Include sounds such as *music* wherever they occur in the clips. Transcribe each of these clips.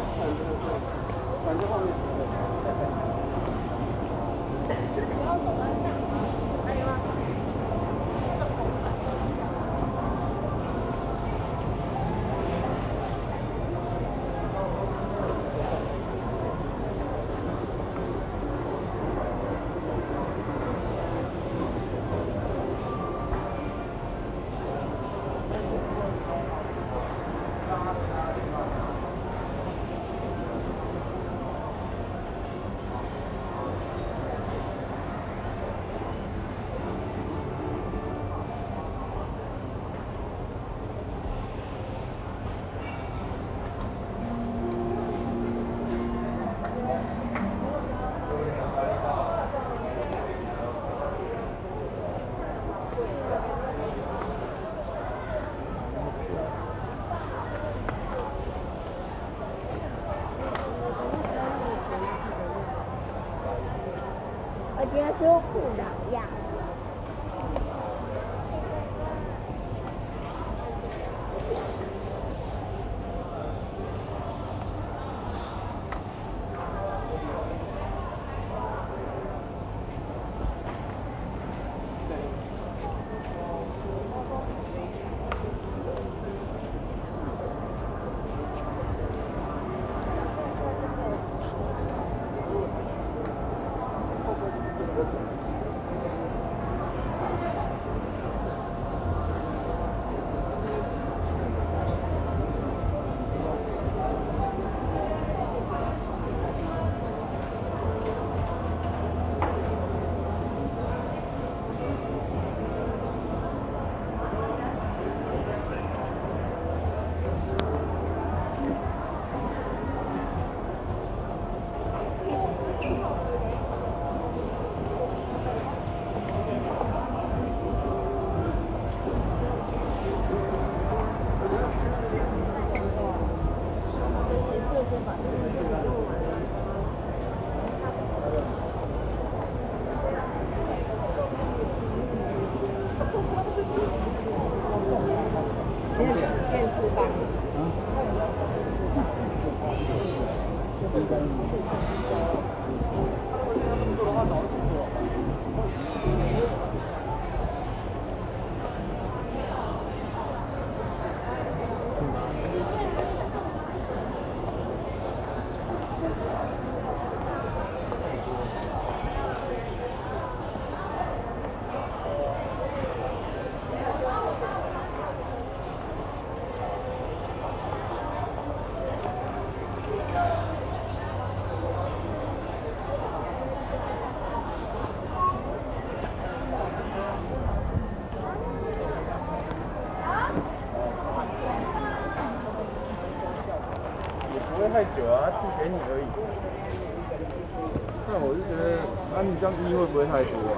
反正反正后面，嘿嘿，长样。也不会太久啊，寄给你而已。那我就觉得，那你这样一会不会太多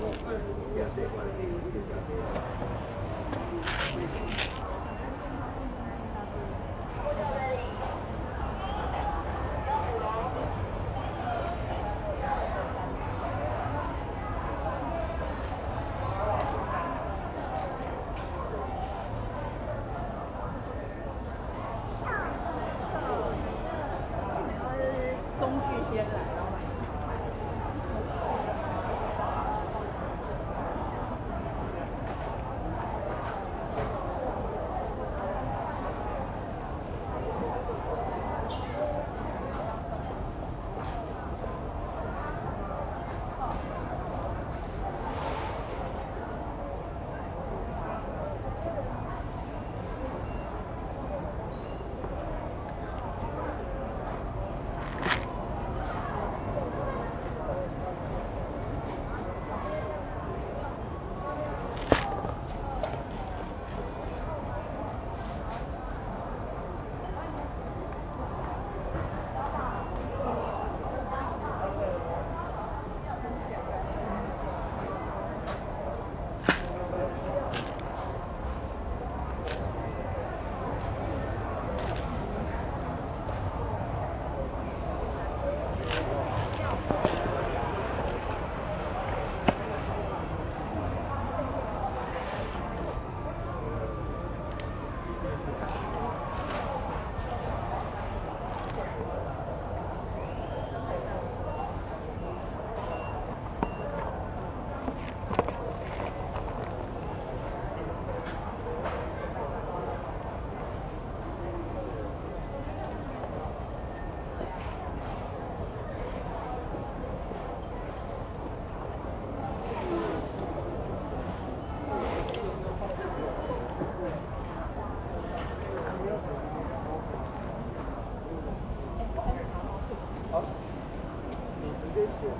Thank you.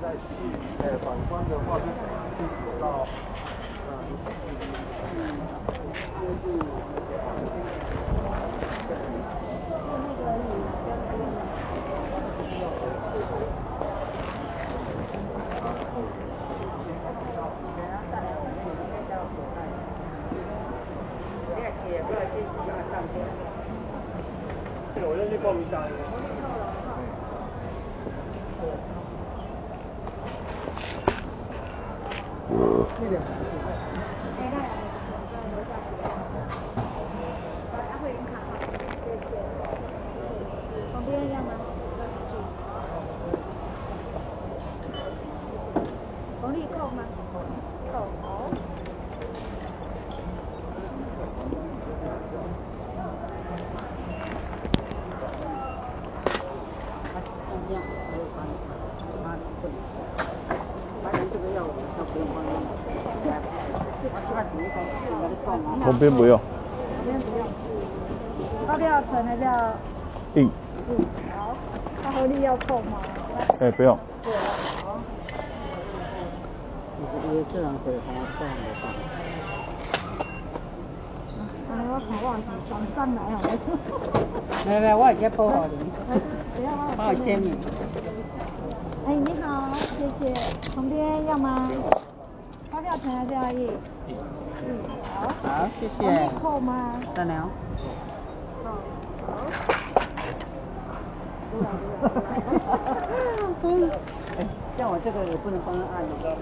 再去呃反观的话，就可以走到我认去报名单。旁边要吗？红利扣吗？扣。旁边不用，旁边不用。要不要存还是要？印，嗯，好。那红利要扣吗？哎、不用，对，好。这样可以还要这样的放。啊，我看我上上来好了。没有没有，我已经报好了帮我签名。哎，你好，谢谢。旁边要吗？发票存还是要印？嗯，好。好，谢谢。扣吗？大娘。好。好。*laughs* *laughs* 哎，像我这个也不能帮他按那个。其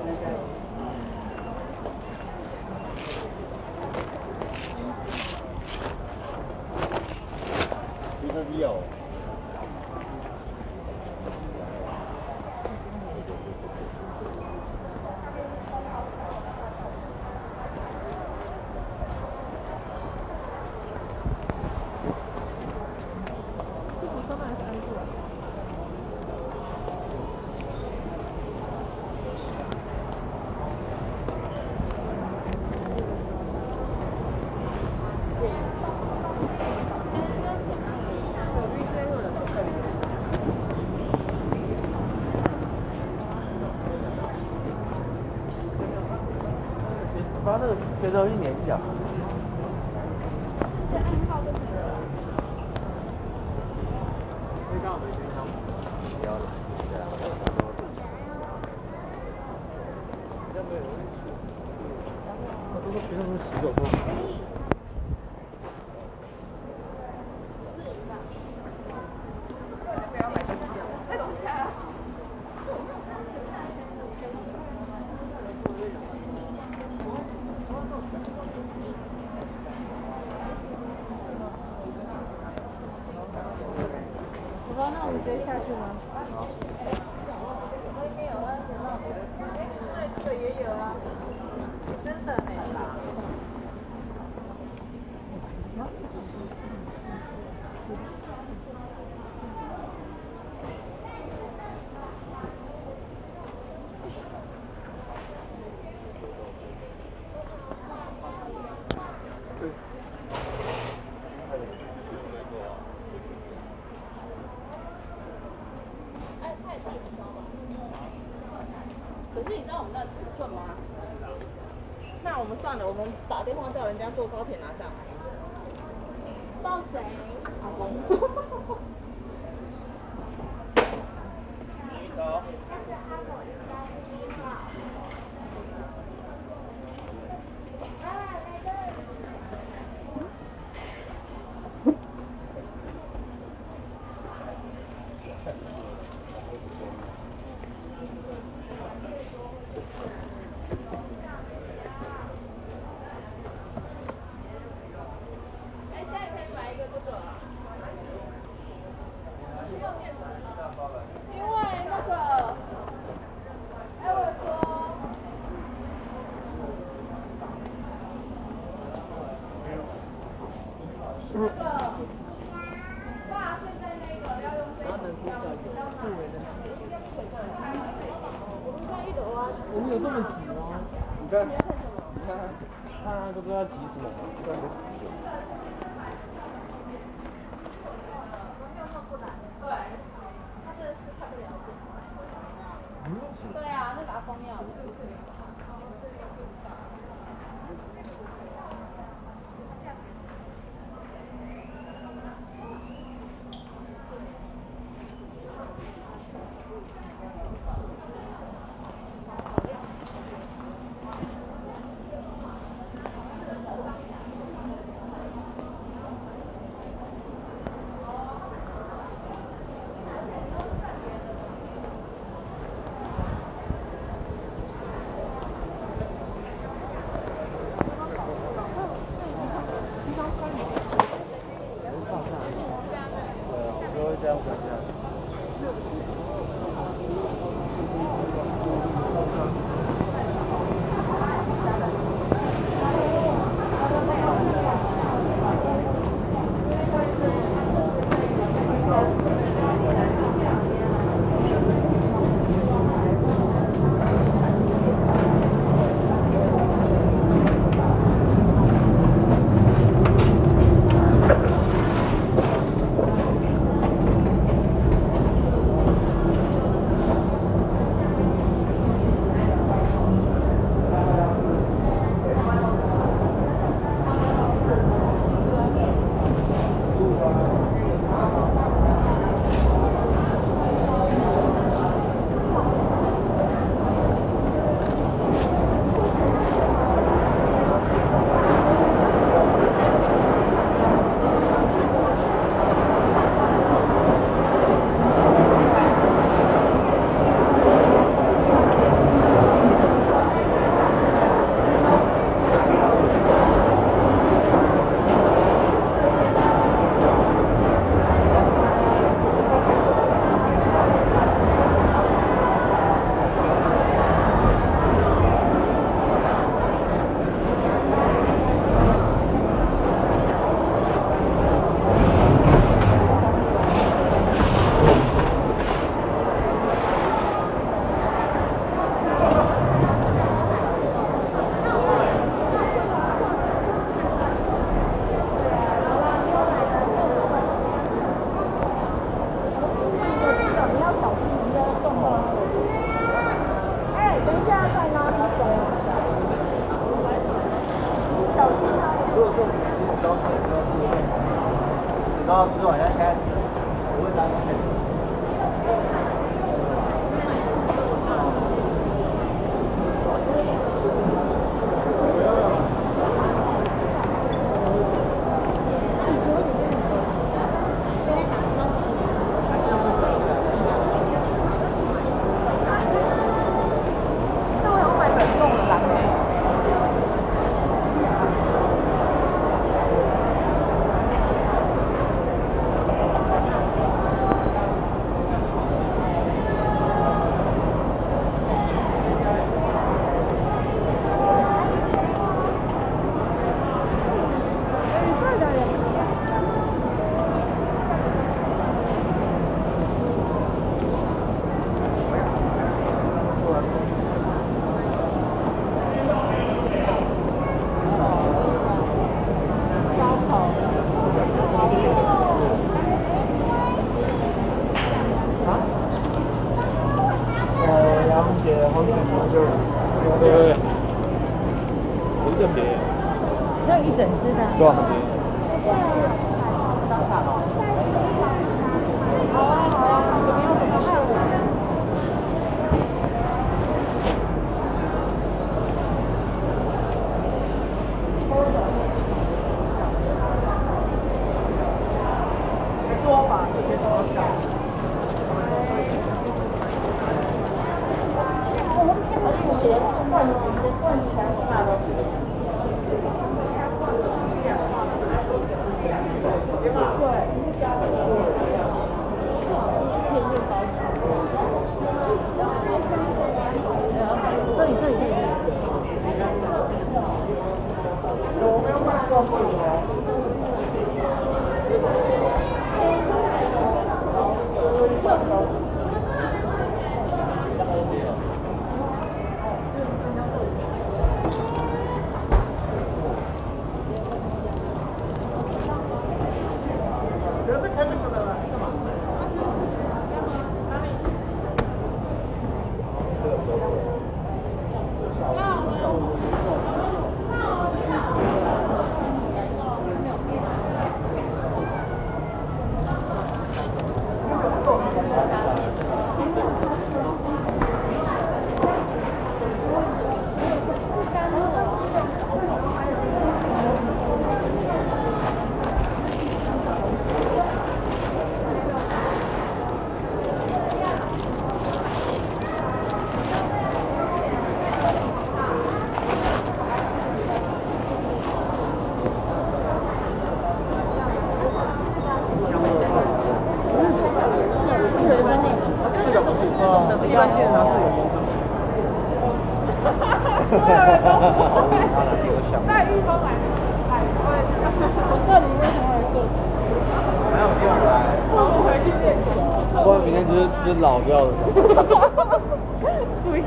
他那个随着一年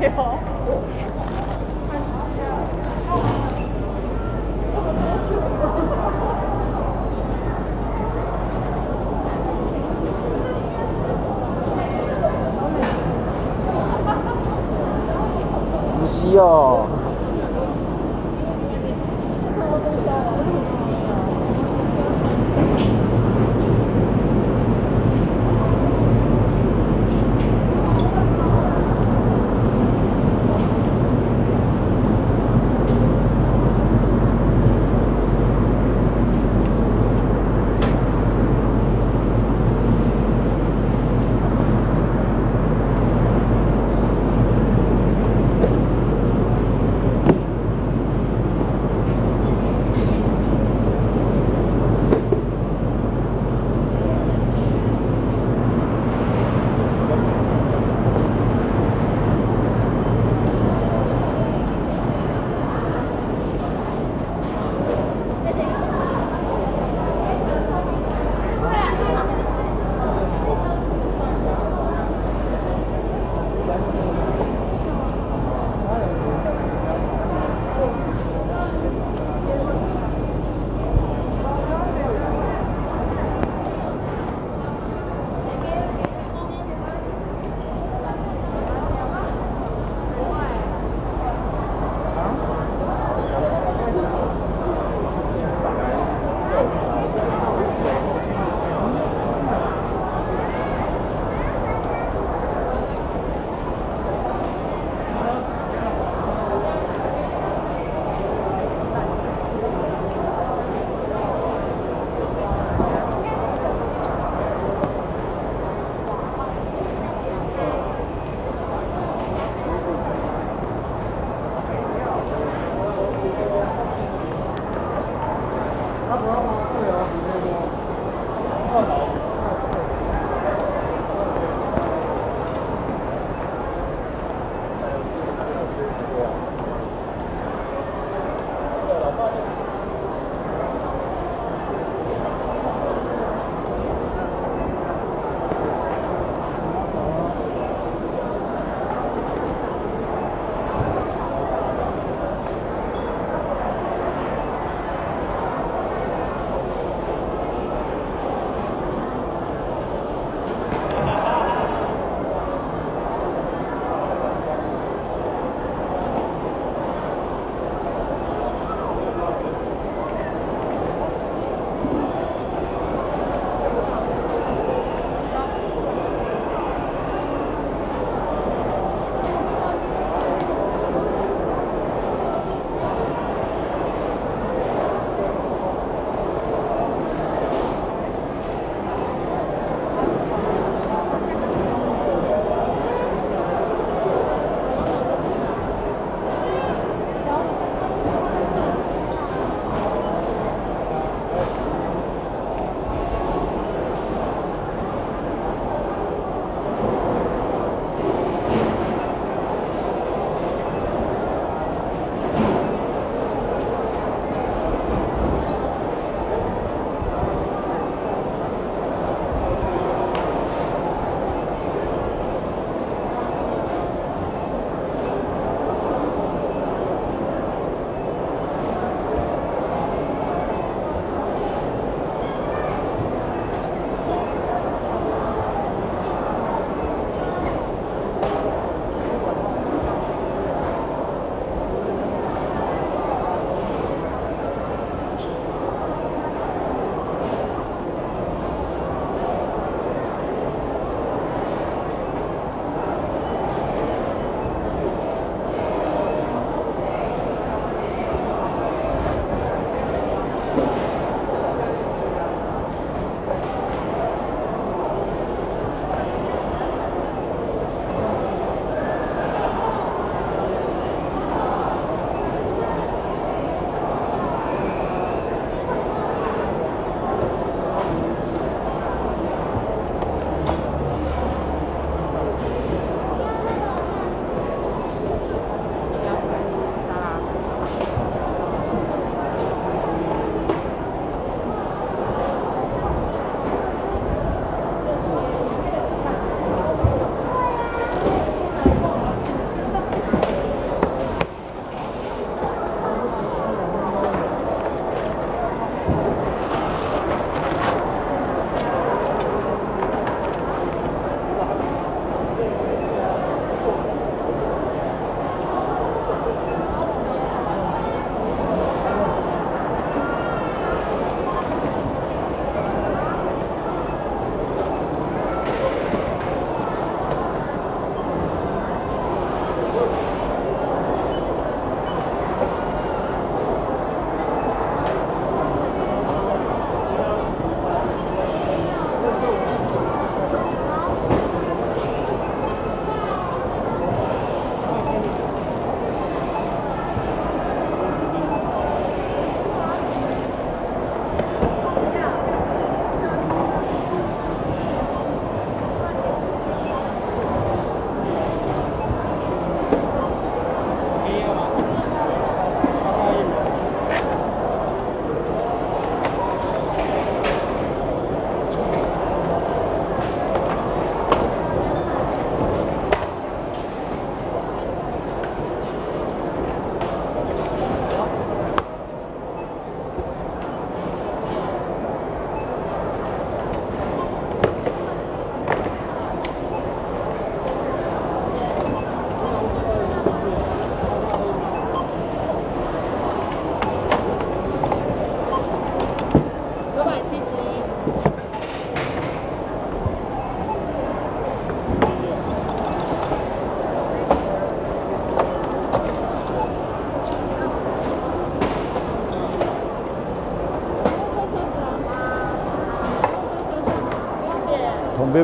*laughs* 对哦。无锡哦。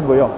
不用